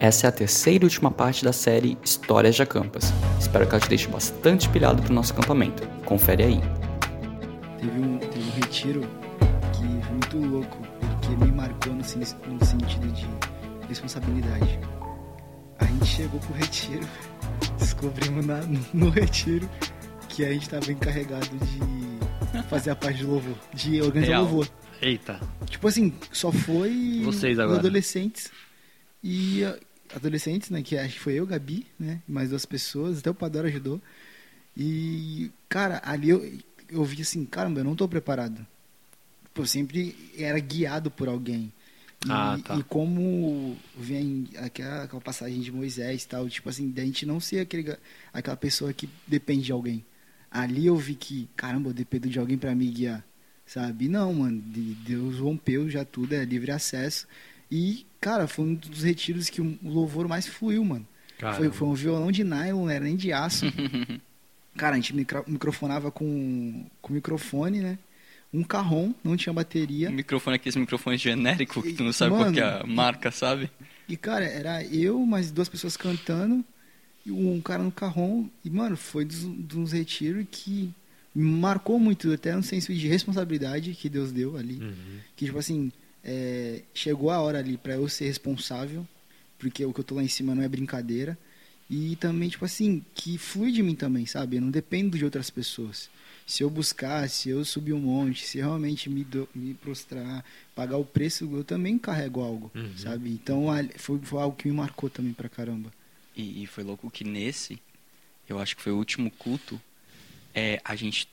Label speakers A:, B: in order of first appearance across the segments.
A: Essa é a terceira e última parte da série Histórias de Acampas. Espero que ela te deixe bastante pilhado pro nosso acampamento. Confere aí.
B: Teve um, teve um retiro que foi muito louco, porque me marcou no, no sentido de responsabilidade. A gente chegou pro retiro, descobrimos na- no retiro que a gente estava encarregado de fazer a parte do louvor, de organizar
C: Real.
B: o louvor.
C: Eita.
B: Tipo assim, só foi
C: Vocês agora.
B: adolescentes e adolescentes, né, que acho que foi eu, Gabi, né, mais duas pessoas, até o Padoro ajudou. E cara, ali eu eu vi assim, caramba, eu não tô preparado. Eu sempre era guiado por alguém. E,
C: Ah, tá.
B: e como vem aquela, aquela passagem de Moisés e tal, tipo assim, da gente não ser aquele, aquela pessoa que depende de alguém. Ali eu vi que, caramba, eu dependo de alguém para me guiar, sabe? Não, mano, de- Deus rompeu já tudo, é livre acesso. E, cara, foi um dos retiros que o louvor mais fluiu, mano. Foi, foi um violão de nylon, não era nem de aço. Cara, a gente micro- microfonava com, com microfone, né? Um carrom, não tinha
A: O
B: bateria.
A: microfone aqui, esse microfone genérico, que tu não sabe qual
B: Mano,
A: que é a marca, sabe?
B: E, cara, era eu, mais duas pessoas cantando, e um cara no carrom. E, mano, foi dos, dos retiros que me marcou muito, até no senso de responsabilidade que Deus deu ali.
C: Uhum.
B: Que, tipo assim, é, chegou a hora ali pra eu ser responsável, porque o que eu tô lá em cima não é brincadeira. E também, tipo assim, que flui de mim também, sabe? Eu não dependo de outras pessoas. Se eu buscar, se eu subir um monte, se realmente me, do- me prostrar, pagar o preço, eu também carrego algo,
C: Uhum.
B: sabe? Então foi, foi algo que me marcou também pra caramba.
A: E, e foi louco que nesse, eu acho que foi o último culto, é, a gente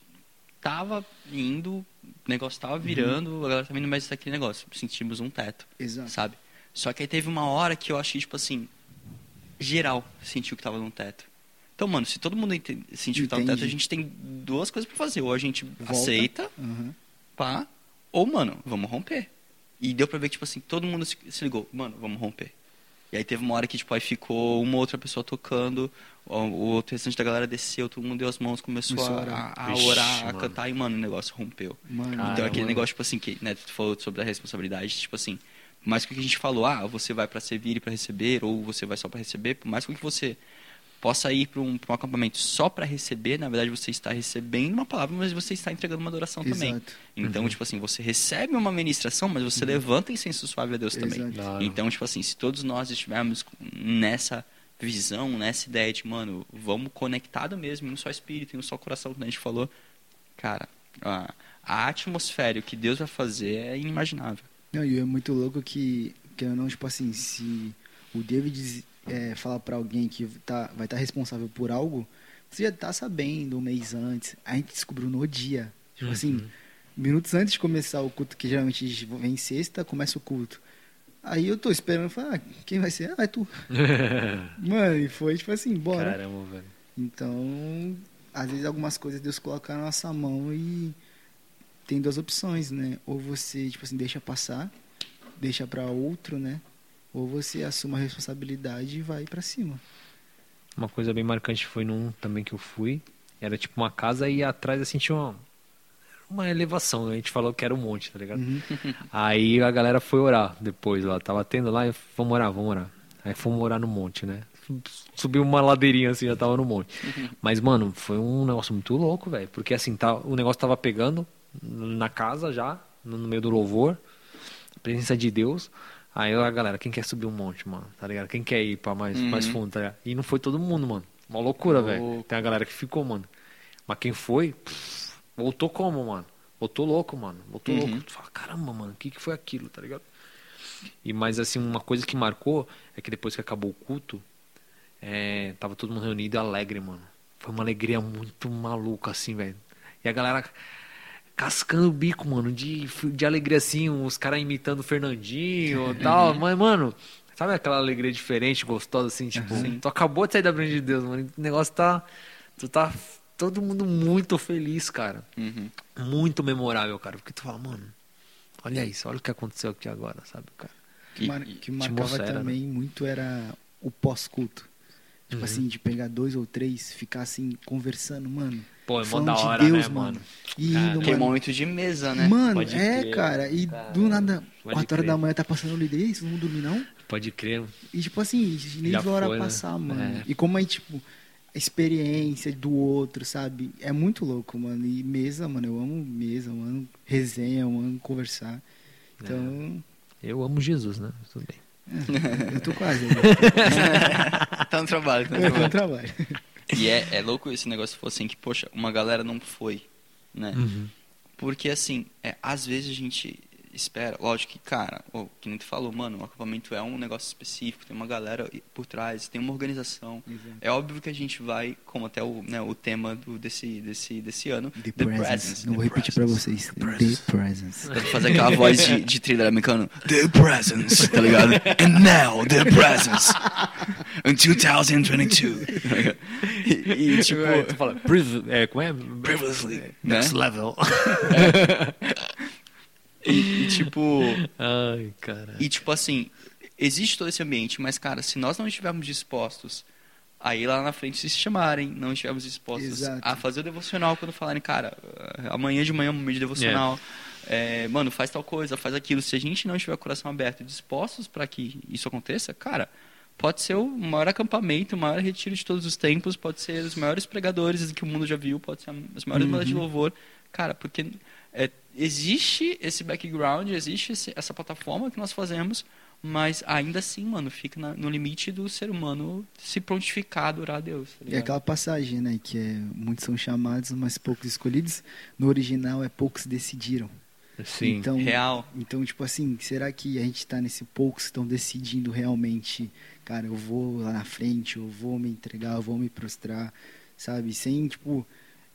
A: tava indo, o negócio tava virando, a galera tava indo mais daquele negócio, sentimos um teto,
B: Exato.
A: sabe? Só que aí teve uma hora que eu achei, tipo assim, geral sentiu que tava no teto. Então, mano, se todo mundo sentiu que tava no teto, a gente tem duas coisas pra fazer. Ou a gente
B: Volta.
A: aceita,
B: Aham.
A: pá, ou, mano, vamos romper. E deu pra ver que, tipo assim, todo mundo se, se ligou, mano, vamos romper. E aí teve uma hora que, tipo, aí ficou uma outra pessoa tocando, o, o outro restante da galera desceu, todo mundo deu as mãos, começou,
B: a
A: a,
B: orar.
A: a, a orar, a
C: mano.
A: cantar, e, mano, o negócio rompeu.
B: Mano,
C: Cara,
A: então aquele
C: mano.
A: negócio, tipo assim, que né, tu falou sobre a responsabilidade, tipo assim, mais que o que a gente falou, ah, você vai pra servir e pra receber, ou você vai só pra receber, por mais que você possa ir pra um, um acampamento só pra receber, na verdade você está recebendo uma palavra, mas você está entregando uma adoração também.
B: Exato.
A: Então,
C: Uhum.
A: tipo assim, você recebe uma ministração, mas você levanta incenso suave a Deus também.
B: Exato.
C: Claro.
A: Então, tipo assim, se todos nós estivermos nessa visão, nessa ideia de, mano, vamos conectado mesmo, em um só espírito, em um só coração, como a gente falou, cara, a, a atmosfera e o que Deus vai fazer é inimaginável.
B: Não, e é muito louco que, que eu não, tipo assim, se o David é, falar pra alguém que tá, vai estar responsável por algo, você já tá sabendo um mês antes. A gente descobriu no dia. Tipo assim,
C: Uhum.
B: minutos antes de começar o culto, que geralmente vem sexta, começa o culto. Aí eu tô esperando, falar, ah, quem vai ser? Ah, é tu. Mano, e foi tipo assim, bora.
C: Caramba, velho.
B: Então, às vezes algumas coisas Deus coloca na nossa mão e tem duas opções, né? Ou você, tipo assim, deixa passar, deixa pra outro, né? Ou você assume a responsabilidade e vai pra cima.
C: Uma coisa bem marcante foi num também que eu fui. Era tipo uma casa e atrás assim tinha uma, uma elevação. A gente falou que era um monte, tá ligado?
B: Uhum.
C: Aí a galera foi orar depois lá. Tava tendo lá e vamos orar, vamos orar. Aí fomos orar no monte, né? Subiu uma ladeirinha assim, já tava no monte. Mas, mano, foi um negócio muito louco, velho. Porque assim, tá, o negócio tava pegando na casa já, no no meio do louvor. A presença de Deus. Aí a galera, quem quer subir um monte, mano? Tá ligado? Quem quer ir pra mais,
A: Uhum.
C: mais fundo, tá ligado? E não foi todo mundo, mano. Uma loucura, velho. Tem a galera que ficou, mano. Mas quem foi, pff, voltou como, mano? Voltou louco, mano. Voltou
A: Uhum.
C: louco. Tu fala, caramba, mano, o que, que foi aquilo, tá ligado? E mas assim, uma coisa que marcou é que depois que acabou o culto, é, tava todo mundo reunido e alegre, mano. Foi uma alegria muito maluca, assim, velho. E a galera cascando o bico, mano, de, de alegria assim, os caras imitando o Fernandinho e tal. Mas, mano, sabe aquela alegria diferente, gostosa, assim, tipo, tu acabou de sair da frente de Deus, mano. O negócio tá. Tu tá. Todo mundo muito feliz, cara.
A: Uhum.
C: Muito memorável, cara. Porque tu fala, mano, olha isso, olha o que aconteceu aqui agora, sabe, cara?
B: Que, mar- que marcava
C: né?
B: também muito era o pós-culto. Tipo
C: Uhum.
B: assim, de pegar dois ou três, ficar assim, conversando, mano.
C: Pô, é mó
B: falando
C: da
B: de
C: hora,
B: Deus,
C: né,
B: mano.
C: mano?
B: E
C: Cara,
A: é
B: mano,
A: momento de mesa, né?
B: Mano,
C: Pode
B: é,
C: crer,
B: cara. E
C: cara.
B: do nada,
C: Pode
B: 4 horas
C: crer.
B: da manhã tá passando o líder, isso, não vão dormir não?
C: Pode crer.
B: E tipo assim, nem
C: Já
B: viu a hora
C: foi, né?
B: passar, mano.
C: É.
B: E como é, tipo, a experiência do outro, sabe? É muito louco, mano. E mesa, mano, eu amo mesa, eu amo resenha, eu amo conversar. Então,
C: Eu amo Jesus, né? Tudo bem.
B: é, eu tô quase. né?
A: tá no trabalho, tá no
B: eu tô no
A: trabalho. E é, é louco esse negócio se fosse assim que, poxa, uma galera não foi, né?
C: Uhum.
A: Porque assim, é, às vezes a gente espera, lógico que, cara, o que nem tu falou, mano, o acampamento é um negócio específico, tem uma galera por trás, tem uma organização. É óbvio que a gente vai, como até o, né, o tema do, desse, desse, desse ano,
B: The, presence. Não
A: the
B: vou repetir pra
A: presence.
B: vocês.
A: The
B: The
A: presence.
B: presence.
A: Deve fazer aquela voz de, de thriller americano. The presence, tá ligado? And now, the presence. In 2022. e, e, tipo,
C: É, tu fala, é, como é?
A: previously, né?
C: Next level.
A: E, e, tipo,
C: Ai, cara.
A: e tipo assim, existe todo esse ambiente, mas cara, se nós não estivermos dispostos a ir lá na frente se chamarem, não estivermos dispostos
B: Exato.
A: a fazer o devocional quando falarem, cara, amanhã de manhã é um momento de devocional. É, mano, faz tal coisa, faz aquilo. Se a gente não estiver com o coração aberto e dispostos para que isso aconteça, cara, pode ser o maior acampamento, o maior retiro de todos os tempos, pode ser os maiores pregadores que o mundo já viu, pode ser as maiores
B: Uhum.
A: bandas de louvor. Cara, porque é, existe esse background, existe esse- essa plataforma que nós fazemos, mas ainda assim, mano, fica na- no limite do ser humano se prontificar a adorar a Deus. tá
B: E
A: ligado?
B: aquela passagem, né? Que é muitos são chamados, mas poucos escolhidos. No original é poucos decidiram.
C: Sim.
B: Então,
A: Real.
B: Então, tipo assim, será que a gente tá nesse poucos que estão decidindo realmente, cara, eu vou lá na frente, eu vou me entregar, eu vou me prostrar, sabe? Sem, tipo,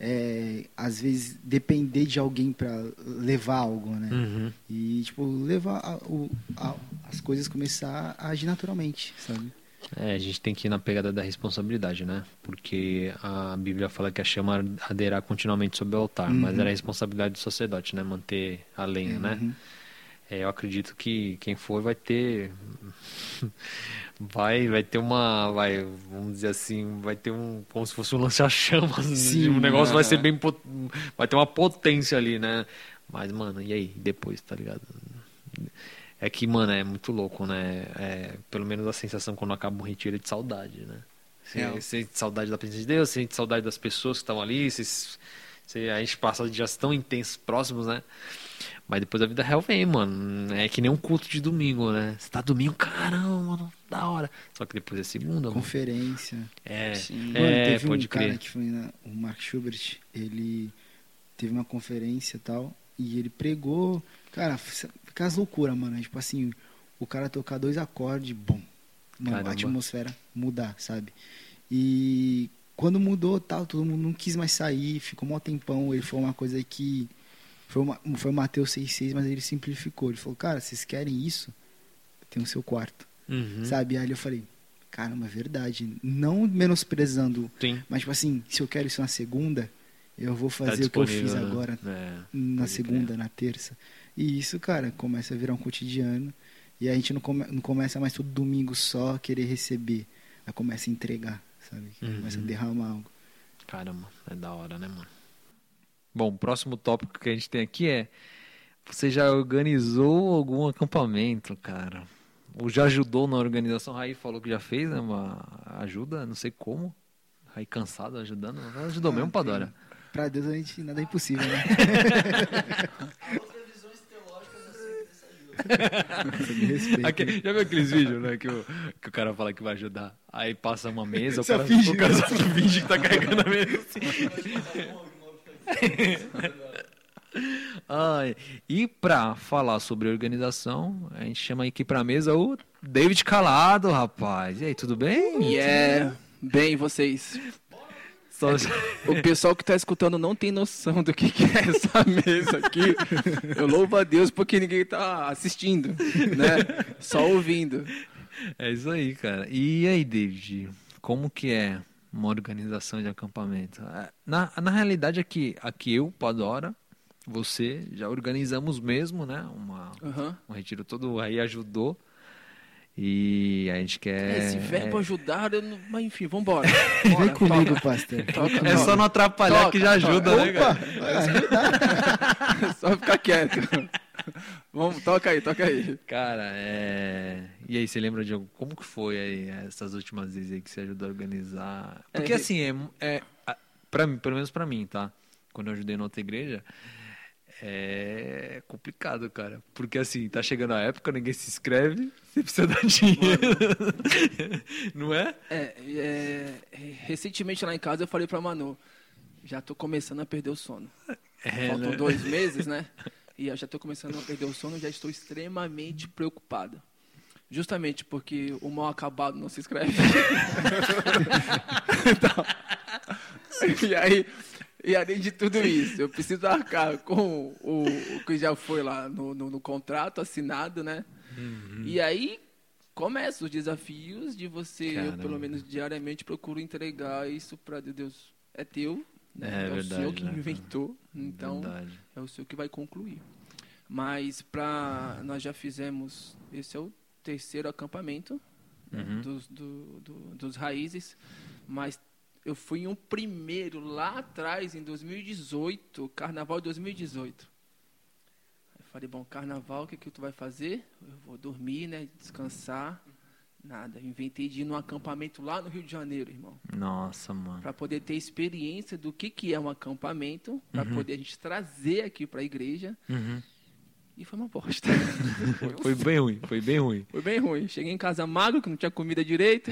B: é, às vezes depender de alguém pra levar algo, né?
C: Uhum.
B: E, tipo, levar a- o- a- as coisas começar a agir naturalmente, sabe?
C: É, a gente tem que ir na pegada da responsabilidade, né? Porque a Bíblia fala que a chama arderá continuamente sobre o altar,
B: Uhum.
C: mas era a responsabilidade do sacerdote, né? Manter a lenha, né?
B: Uhum.
C: É, eu acredito que quem for vai ter vai vai ter uma vai vamos dizer assim vai ter um como se fosse um lança-chamas
B: Sim,
C: o negócio vai ser bem vai ter uma potência ali né? Mas mano e aí depois tá ligado? É que mano é muito louco né? É, pelo menos a sensação quando acaba um retiro é de saudade né? Você
A: Real.
C: sente saudade da presença de Deus você sente saudade das pessoas que estão ali você, você- a gente passa dias tão intensos próximos né mas depois a vida real vem, mano. É que nem um culto de domingo, né? Você tá domingo, caramba, mano, da hora. Só que depois é segunda, mano.
B: Conferência.
C: É,
A: Sim.
B: Mano,
C: é
B: teve
C: pode
B: um cara
C: crer.
B: que foi na, o Mark Schubert, ele teve uma conferência e tal, e ele pregou, cara, aquelas loucuras, mano, tipo assim, o cara tocar dois acordes, bom, mano,
C: Caramba.
B: a atmosfera mudar, sabe? E quando mudou tal, todo mundo não quis mais sair, ficou um tempão, ele foi uma coisa que foi, uma, foi o Mateus 6,6, mas ele simplificou, ele falou, cara, vocês querem isso? Tem o seu quarto,
C: Uhum.
B: sabe? Aí eu falei, caramba, é verdade, não menosprezando
C: Sim.
B: mas, tipo assim, se eu quero isso na segunda, eu vou
C: Tá
B: fazer o que eu fiz
C: né?
B: agora
C: É.
B: na segunda, na terça. E isso, cara, começa a virar um cotidiano. E a gente não, come- não começa mais todo domingo só a querer receber. Aí começa a entregar, sabe?
C: Uhum.
B: Começa a derramar algo.
C: Caramba, é da hora, né, mano? Bom, o próximo tópico que a gente tem aqui é: você já organizou algum acampamento, cara? Ou já ajudou na organização? Raí falou que já fez, né? Uma ajuda, não sei como. Raí cansado ajudando. mas Ajudou
B: Ah,
C: mesmo, Padora?
B: Pra Deus a gente nada é impossível, né?
C: Aque- já viu aqueles vídeos, né? Que o, que o cara fala que vai ajudar. Aí passa uma mesa, o cara,
B: finge,
C: o cara só finge que tá carregando a mesa assim. Ai, e pra falar sobre organização, a gente chama aqui pra mesa o David Calado, rapaz. E aí, tudo bem?
D: E é bem vocês.
C: Só-
D: O pessoal que tá escutando não tem noção do que, que é essa mesa aqui. Eu louvo a Deus porque ninguém tá assistindo, né? Só ouvindo.
C: É isso aí, cara. E aí, David, como que é uma organização de acampamento? É, Na, na realidade, aqui, aqui eu, Padora, você, já organizamos mesmo, né? Uma,
D: Aham.
C: um retiro todo aí ajudou. E a gente quer.
D: Esse verbo
C: é,
D: ajudar, eu não... mas enfim, vambora.
B: Vem
D: Bora,
B: comigo,
D: toca.
B: pastor.
D: Toca,
C: é só não atrapalhar
D: Toca,
C: que já ajuda, né,
B: Opa,
C: cara?
B: vai ajudar.
D: Só ficar quieto. Vamos, toca aí, toca aí.
C: Cara, é. E aí, você lembra de como que foi aí essas últimas vezes aí que você ajudou a organizar? Porque
D: É,
C: assim, é, é pra mim, pelo menos pra mim, tá? Quando eu ajudei na outra igreja, é complicado, cara. Porque assim, tá chegando a época, ninguém se inscreve, você precisa dar dinheiro. Não é?
D: É, é, recentemente lá em casa eu falei pra Manu, já tô começando a perder o sono.
C: É,
D: Faltam
C: né?
D: dois meses, né? E eu já tô começando a perder o sono, já estou extremamente preocupado. Justamente porque o mal acabado não se inscreve. Então, e aí, e além de tudo isso, eu preciso arcar com o, o que já foi lá no, no, no contrato assinado, né?
C: Uhum.
D: E aí começam os desafios de você, eu,
C: Caramba.
D: pelo menos diariamente, procuro entregar isso para Deus. É teu, né?
C: É
D: o
C: verdade,
D: Senhor que
C: né?
D: inventou, então
C: Verdade.
D: é o Senhor que vai concluir. Mas para nós já fizemos, esse é o terceiro acampamento
C: Uhum.
D: dos, do- do- dos raízes, mas eu fui em um primeiro lá atrás, em 2018, Carnaval de 2018. Eu falei, bom, Carnaval, o que, que tu vai fazer? Eu vou dormir, né, descansar. Nada, eu inventei de ir num acampamento lá no Rio de Janeiro, irmão
C: Nossa, mano.
D: para poder ter experiência do que, que é um acampamento, para poder a gente trazer aqui para a igreja.
C: Uhum.
D: E foi uma bosta. foi,
C: Foi bem ruim, foi bem ruim.
D: foi bem ruim. Cheguei em casa magro, que não tinha comida direito.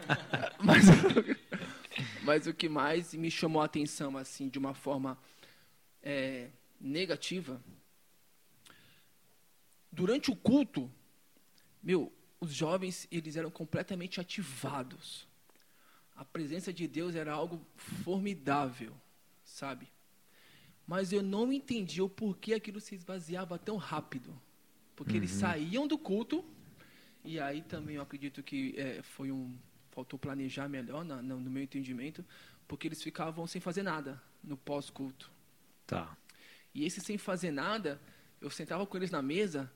D: mas, mas o que mais me chamou a atenção, assim, de uma forma é, negativa, durante o culto, meu, os jovens, eles eram completamente ativados. A presença de Deus era algo formidável, sabe? Mas eu não entendi o porquê aquilo se esvaziava tão rápido. Porque eles saíam do culto, e aí também eu acredito que é, foi um. Faltou planejar melhor, na- na- no meu entendimento, porque eles ficavam sem fazer nada no pós-culto.
C: Tá.
D: E esse sem fazer nada, eu sentava com eles na mesa,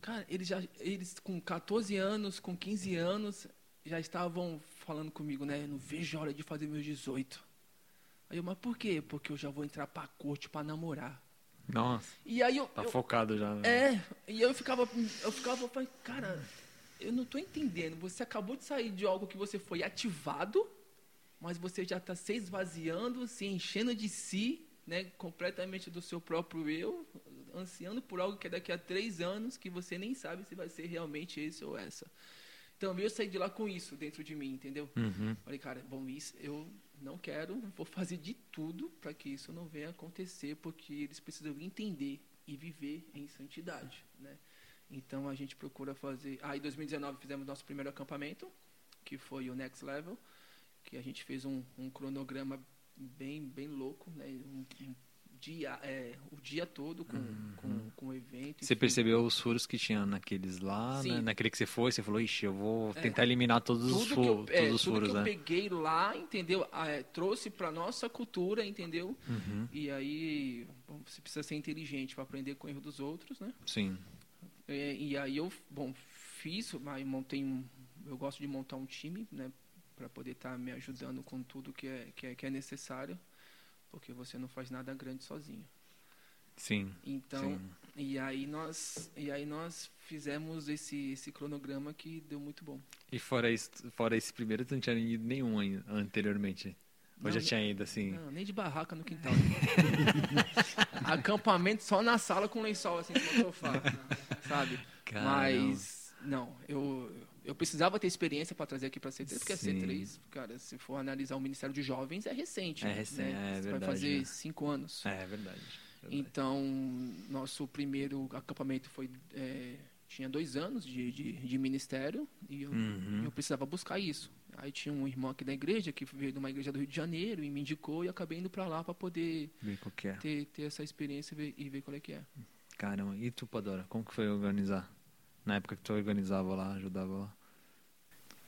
D: cara, eles já eles com 14 anos, com 15 anos, já estavam falando comigo, né? Eu não vejo a hora de fazer meus 18. Aí eu, mas por quê? Porque eu já vou entrar pra corte pra namorar.
C: Nossa,
D: E aí eu,
C: tá
D: eu-
C: focado já. né?
D: é, e eu ficava, eu ficava, falei, cara, eu não tô entendendo. Você acabou de sair de algo que você foi ativado, mas você já está se esvaziando, se enchendo de si, né, completamente do seu próprio eu, ansiando por algo que é daqui a três anos, que você nem sabe se vai ser realmente esse ou essa. Então eu saí de lá com isso dentro de mim, entendeu?
C: Uhum.
D: Falei, cara, bom, isso eu não quero, vou fazer de tudo para que isso não venha acontecer, porque eles precisam entender e viver em santidade, né? Então a gente procura fazer. Ah, em 2019 fizemos nosso primeiro acampamento, que foi o Next Level, que a gente fez um, um cronograma bem bem louco, né? Um, um dia, é, o dia todo com, com, com o evento.
C: Você
D: enfim.
C: percebeu os furos que tinha naqueles lá, né? naquele que você foi, você falou, ixi, eu vou
D: É.
C: tentar eliminar todos os,
D: tudo
C: fu
D: que eu, é,
C: todos os
D: tudo
C: furos,
D: que eu
C: né?
D: peguei lá, entendeu? Ah, é, trouxe para nossa cultura, entendeu?
C: Uhum.
D: E aí bom, você precisa ser inteligente para aprender com o erro dos outros, né?
C: Sim.
D: É, e aí eu, bom, fiz, mas montei um, eu gosto de montar um time, né, para poder estar me ajudando com tudo que é, que é que é necessário, porque você não faz nada grande sozinho.
C: Sim.
D: Então,
C: Sim.
D: e aí nós, e aí nós fizemos esse esse cronograma que deu muito bom.
C: E fora, isso, fora esse primeiro, tu não tinha ido nenhum anteriormente? Ou
D: Não,
C: já tinha ido, assim?
D: Não, nem de barraca no quintal. Acampamento só na sala com lençol assim no sofá, sabe?
C: Caramba.
D: Mas não, eu eu precisava ter experiência para trazer aqui para C3, porque a
C: Sim.
D: C3, cara, se for analisar o Ministério de Jovens é recente,
C: É
D: né?
C: recente, é
D: Você
C: verdade,
D: vai fazer
C: né?
D: cinco anos.
C: É, verdade. verdade.
D: Então, nosso primeiro acampamento foi é, tinha dois anos de, de, de ministério e eu,
C: Uhum.
D: eu precisava buscar isso. Aí tinha um irmão aqui da igreja que veio de uma igreja do Rio de Janeiro e me indicou e acabei indo para lá para poder
C: é.
D: ter, ter essa experiência e ver, e ver qual é que é.
C: Caramba, e tu, Padora, como que foi organizar? Na época que tu organizava lá, ajudava lá?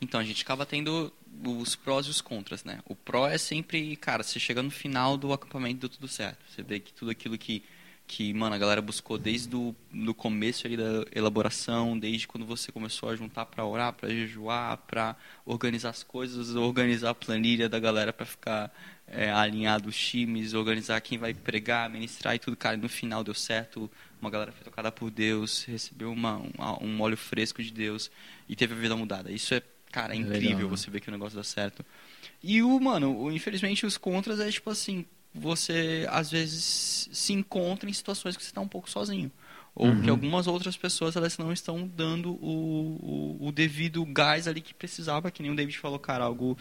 A: Então, a gente acaba tendo os prós e os contras, né? O pró é sempre, cara, você chega no final do acampamento deu tudo certo. Você vê que tudo aquilo que que, mano, a galera buscou desde o do começo ali da elaboração, desde quando você começou a juntar para orar, para jejuar, para organizar as coisas, organizar a planilha da galera para ficar é, alinhado os times, organizar quem vai pregar, ministrar e tudo, cara, e no final deu certo, uma galera foi tocada por Deus, recebeu uma, um, um óleo fresco de Deus e teve a vida mudada. Isso é, cara, é incrível
C: Legal, né?
A: você ver que o negócio dá certo. E o, mano, o, infelizmente os contras é tipo assim, você às vezes se encontra em situações que você está um pouco sozinho. Ou que algumas outras pessoas elas não estão dando o, o, o devido gás ali que precisava, que nem o David falou, cara, algo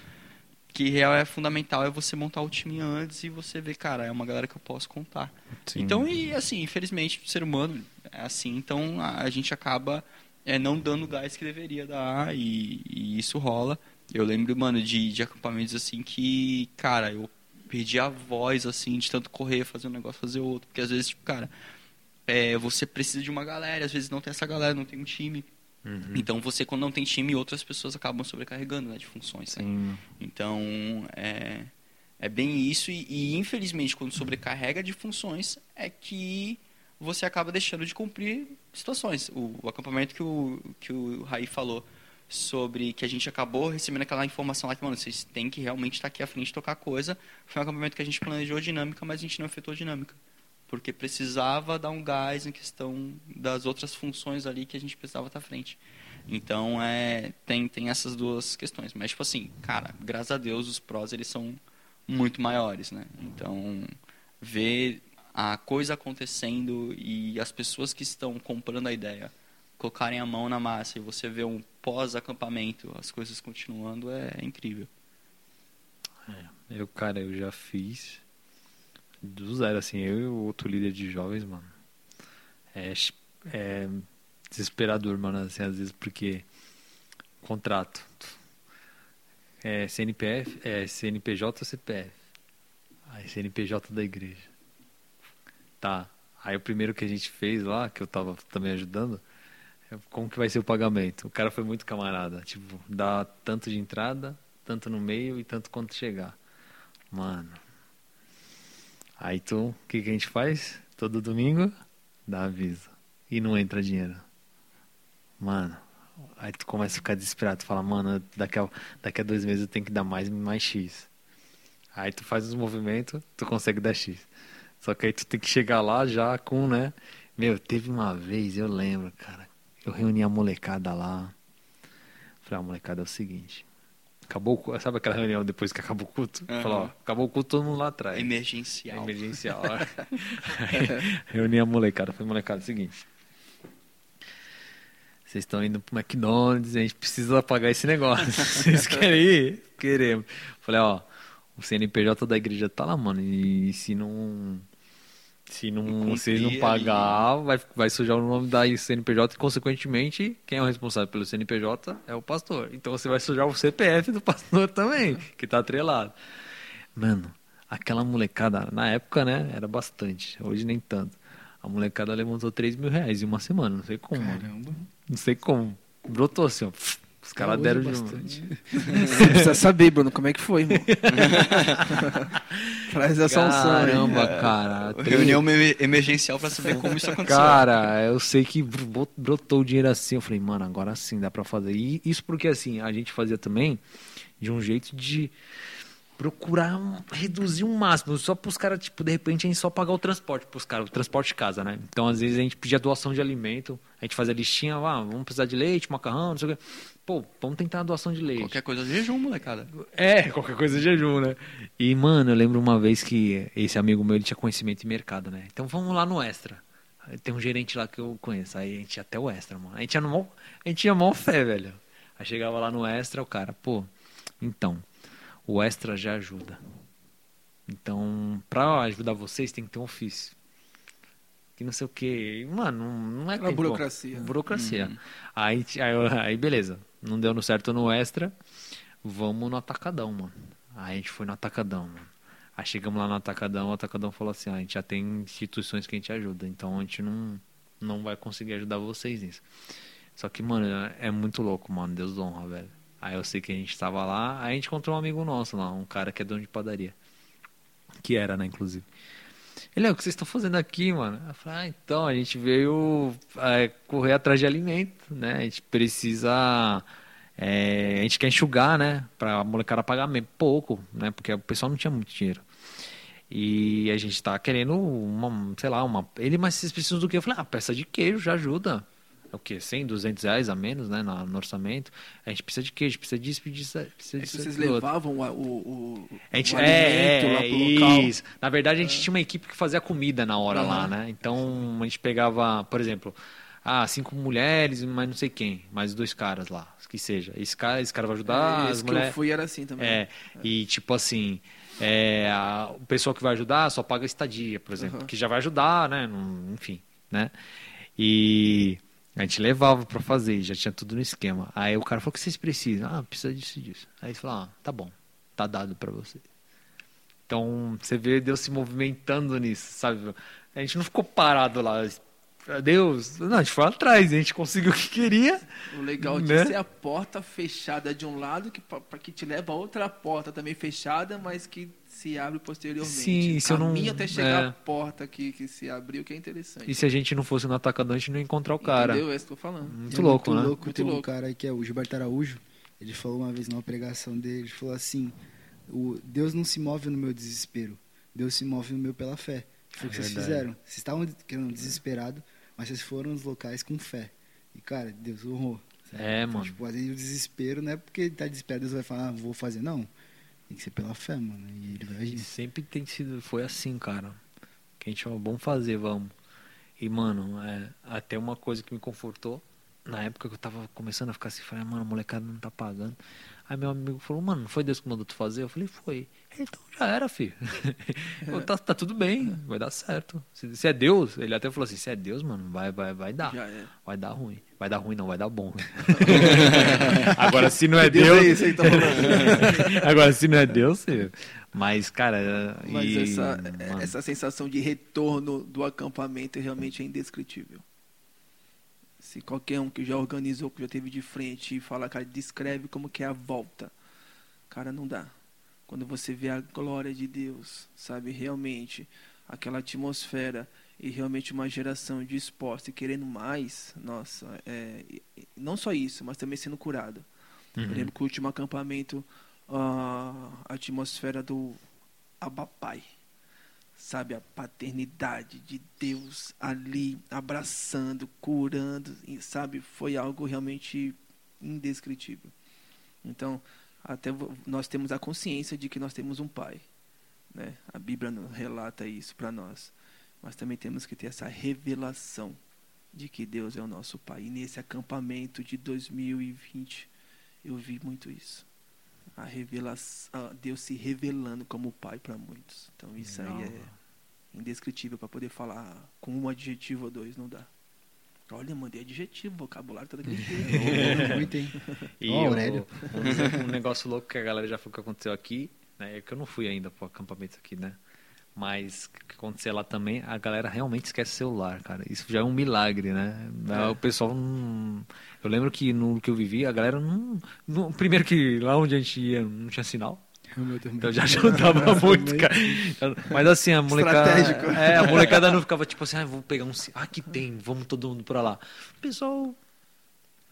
A: que real é fundamental é você montar o time antes e você ver, cara, é uma galera que eu posso contar.
C: Sim.
A: Então, e assim, infelizmente, o ser humano é assim, então a, a gente acaba é, não dando o gás que deveria dar e, e isso rola. Eu lembro, mano, de, de acampamentos assim que, cara, eu perdi a voz, assim, de tanto correr, fazer um negócio, fazer outro. Porque às vezes, tipo, cara, é, você precisa de uma galera, às vezes não tem essa galera, não tem um time.
C: Uhum.
A: Então você, quando não tem time, outras pessoas acabam sobrecarregando, né, de funções. né? Então, é, é bem isso. E, e, infelizmente, quando sobrecarrega de funções, é que você acaba deixando de cumprir situações. O, o acampamento que o, que o Raí falou sobre que a gente acabou recebendo aquela informação lá que, mano, vocês têm que realmente estar aqui à frente tocar coisa. Foi um acampamento que a gente planejou dinâmica, mas a gente não efetuou dinâmica. Porque precisava dar um gás em questão das outras funções ali que a gente precisava estar à frente. Então, é, tem, tem essas duas questões. Mas, tipo assim, cara, graças a Deus, os prós, eles são muito maiores, né? Então, ver a coisa acontecendo e as pessoas que estão comprando a ideia colocarem a mão na massa e você ver um pós-acampamento, as coisas continuando, é incrível.
C: Eu, cara, eu já fiz do zero, assim, eu e o outro líder de jovens, mano. É, é desesperador, mano, assim, às vezes, porque contrato. É CNPF, é CNPJ ou CPF. Aí CNPJ da igreja. Tá. Aí o primeiro que a gente fez lá, que eu tava também ajudando, é como que vai ser o pagamento? O cara foi muito camarada. Tipo, dá tanto de entrada, tanto no meio e tanto quanto chegar. Mano. Aí tu, o que, que a gente faz? Todo domingo, dá aviso. E não entra dinheiro. Mano, aí tu começa a ficar desesperado. Tu fala, mano, daqui a, daqui a dois meses eu tenho que dar mais, mais X. Aí tu faz os movimentos, tu consegue dar X. Só que aí tu tem que chegar lá já com, né? Meu, teve uma vez, eu lembro, cara. Eu reuni a molecada lá. Falei, a molecada é o seguinte. Acabou o culto. Sabe aquela reunião depois que acabou o culto?
A: Uhum.
C: Falou, ó, acabou o culto, todo mundo lá atrás.
A: Emergencial.
C: Emergencial. Aí, reuni a molecada. Falei, molecada, é o seguinte. Vocês estão indo pro McDonald's, a gente precisa pagar esse negócio. Vocês querem ir? Queremos. Falei, ó, o CNPJ da igreja tá lá, mano. E se não. Se não, vocês não
A: ali.
C: pagar, vai, vai sujar o nome da CNPJ e, consequentemente, quem é o responsável pelo CNPJ é o pastor. Então você vai sujar o CPF do pastor também, que tá atrelado. Mano, aquela molecada, na época, né, era bastante. Hoje nem tanto. A molecada levantou 3 mil reais em uma semana, não sei como. mano.
B: Caramba.
C: Não sei como. Brotou assim, ó. Os caras deram
B: é
C: de
B: bastante.
D: Você precisa saber, Bruno, como é que foi, irmão. Traz essa unção aí.
C: Caramba, cara.
A: Reunião emer- emergencial pra saber como isso aconteceu.
C: Cara, eu sei que bro- brotou o dinheiro assim. Eu falei, mano, agora sim dá pra fazer. E isso porque, assim, a gente fazia também de um jeito de procurar um- reduzir o máximo. Só pros caras, tipo, de repente a gente só pagar o transporte pros caras, o transporte de casa, né? Então, às vezes a gente pedia doação de alimento, a gente fazia listinha, ah, vamos precisar de leite, macarrão, não sei o quê. Pô, vamos tentar a doação de leite.
A: Qualquer coisa, jejum, molecada.
C: É, qualquer coisa de jejum, né? E, mano, eu lembro uma vez que esse amigo meu, ele tinha conhecimento em mercado, né? Então vamos lá no Extra. Aí Tem um gerente lá que eu conheço. Aí a gente ia até o Extra, mano. A gente tinha, mó, a gente tinha mó fé, velho. Aí chegava lá no Extra, o cara, pô, então, o Extra já ajuda. Então, pra ajudar vocês, tem que ter um ofício. Que não sei o que. Mano, não- não é
D: Uma burocracia.
C: Burocracia. Aí, aí, eu- aí, beleza. Não deu no certo no extra. Vamos no atacadão, mano. Aí a gente foi no atacadão, mano. Aí chegamos lá no atacadão, o atacadão falou assim: ah, a gente já tem instituições que a gente ajuda, então a gente não, não vai conseguir ajudar vocês nisso. Só que, mano, é muito louco, mano. Deus honra, velho. Aí eu sei que a gente tava lá, aí a gente encontrou um amigo nosso lá, um cara que é dono de padaria. Que era, né, inclusive. Ele, é o que vocês estão fazendo aqui, mano? Eu falei, ah, então, a gente veio é, correr atrás de alimento, né? A gente precisa. é, a gente quer enxugar, né? Pra molecada pagar pouco, né? Porque o pessoal não tinha muito dinheiro. E a gente tá querendo uma, sei lá, uma. Ele, mas vocês precisam do quê? Eu falei, ah, peça de queijo já ajuda. É o quê? 100, 200 reais a menos, né? Na- No orçamento. A gente precisa de queijo, precisa disso, precisa, precisa
D: É que
C: disso.
D: vocês
C: daquilo outro.
D: levavam o, o, o,
C: A gente,
D: o
C: é,
D: lá
C: é,
D: pro local.
C: isso. Na verdade, a gente tinha uma equipe que fazia comida na hora lá,
D: Aham.
C: né? Então, a gente pegava, por exemplo, ah, cinco mulheres, mas não sei quem, mais dois caras lá, que seja. Esse cara, esse cara vai ajudar,
D: É,
C: as
D: esse que eu fui era assim também.
C: É, e tipo assim, é, a- o pessoal que vai ajudar só paga estadia, por exemplo,
D: Aham.
C: que já vai ajudar, né? Enfim, né? E a gente levava pra fazer, já tinha tudo no esquema. Aí o cara falou: o que vocês precisam? Ah, precisa disso e disso. Aí ele falou: ah, tá bom, tá dado pra você. Então você vê Deus se movimentando nisso, sabe? A gente não ficou parado lá. Deus, não, a gente foi atrás, a gente conseguiu o que queria.
D: O legal
C: Né?
D: disso é a porta fechada de um lado que, pra que te leva a outra porta também fechada, mas que se abre posteriormente.
C: Sim, se eu não-
D: até chegar
C: é.
D: à porta que, que se abriu, que é interessante.
C: E se a gente não fosse no atacadão, a gente não ia encontrar o cara.
D: Entendeu? É isso que eu tô falando.
C: Muito
B: É
C: louco,
B: muito
C: né?
B: louco.
D: Muito
B: Teve um
D: louco.
B: cara que é o Gilberto Araújo. Ele falou uma vez numa pregação dele, ele falou assim: o Deus não se move no meu desespero, Deus se move no meu pela fé. Foi o que
C: É
B: vocês fizeram. Vocês estavam querendo desesperado, mas vocês foram nos locais com fé. E cara, Deus honrou. sabe?
C: É,
B: Então,
C: mano.
B: Tipo, às vezes o desespero não é porque ele tá desesperado, Deus vai falar, ah, vou fazer. Não. Tem que ser pela fé, mano. E ele vai agir.
C: sempre tem sido, foi assim, cara. Que a gente falou, vamos fazer, vamos. E, mano, é, até uma coisa que me confortou, na época que eu tava começando a ficar assim, falei, mano, a molecada não tá pagando. Aí meu amigo falou, mano, não foi Deus que mandou tu fazer? Eu falei, foi. Então já era, filho. Tá, tá tudo bem, vai dar certo. Se, se é Deus, ele até falou assim, se é Deus, mano, vai, vai, vai dar.
D: Já é.
C: Vai dar ruim. Vai dar ruim, não, vai dar bom. Agora, se não é
D: Deus
C: Deus.
D: é isso aí, tá.
C: Agora, se não é Deus, você- mas, cara.
D: Mas
C: e,
D: essa,
C: mano,
D: essa sensação de retorno do acampamento realmente é indescritível. Se qualquer um que já organizou, que já teve de frente e fala, cara, descreve como que é a volta. Cara, não dá. Quando você vê a glória de Deus, sabe, realmente, aquela atmosfera e realmente uma geração disposta e querendo mais, nossa, é, não só isso, mas também sendo curado.
C: uhum.
D: Eu lembro que o último acampamento, a atmosfera do Abapai, sabe, a paternidade de Deus ali abraçando, curando, sabe, foi algo realmente indescritível. Então, até nós temos a consciência de que nós temos um pai, né? A Bíblia relata isso para nós, mas também temos que ter essa revelação de que Deus é o nosso pai. E nesse acampamento de 2020 eu vi muito isso. A revelação, Deus se revelando como pai para muitos. Então isso aí é indescritível para poder falar com um adjetivo ou dois, não dá. Olha, mandei adjetivo, vocabulário tá daquele jeito.
B: Muito, hein?
C: E
B: Ó,
C: o-
B: Aurélio.
C: um, um negócio louco que a galera já falou que aconteceu aqui, né? É que eu não fui ainda pro acampamento aqui, né? Mas o que aconteceu lá também, a galera realmente esquece celular, cara. Isso já é um milagre, né? O pessoal não. Eu lembro que no que eu vivi, a galera não. não- primeiro que lá onde a gente ia não tinha sinal. Então já ajudava muito, cara. Mas assim, a molecada. É, a molecada não ficava tipo assim, ah, vou pegar um. Ah, que tem, vamos todo mundo pra lá. O pessoal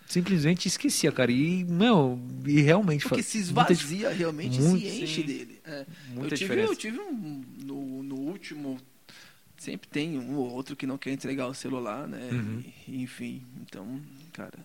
C: simplesmente esquecia, cara. E, meu, e realmente
D: Porque se
C: muita
D: esvazia realmente,
C: muito,
D: se enche
C: sim.
D: dele. É.
C: Muita
D: eu tive,
C: diferença.
D: eu tive um no, no último sempre tem um ou outro que não quer entregar o celular, né?
C: Uhum.
D: E- enfim, então, cara,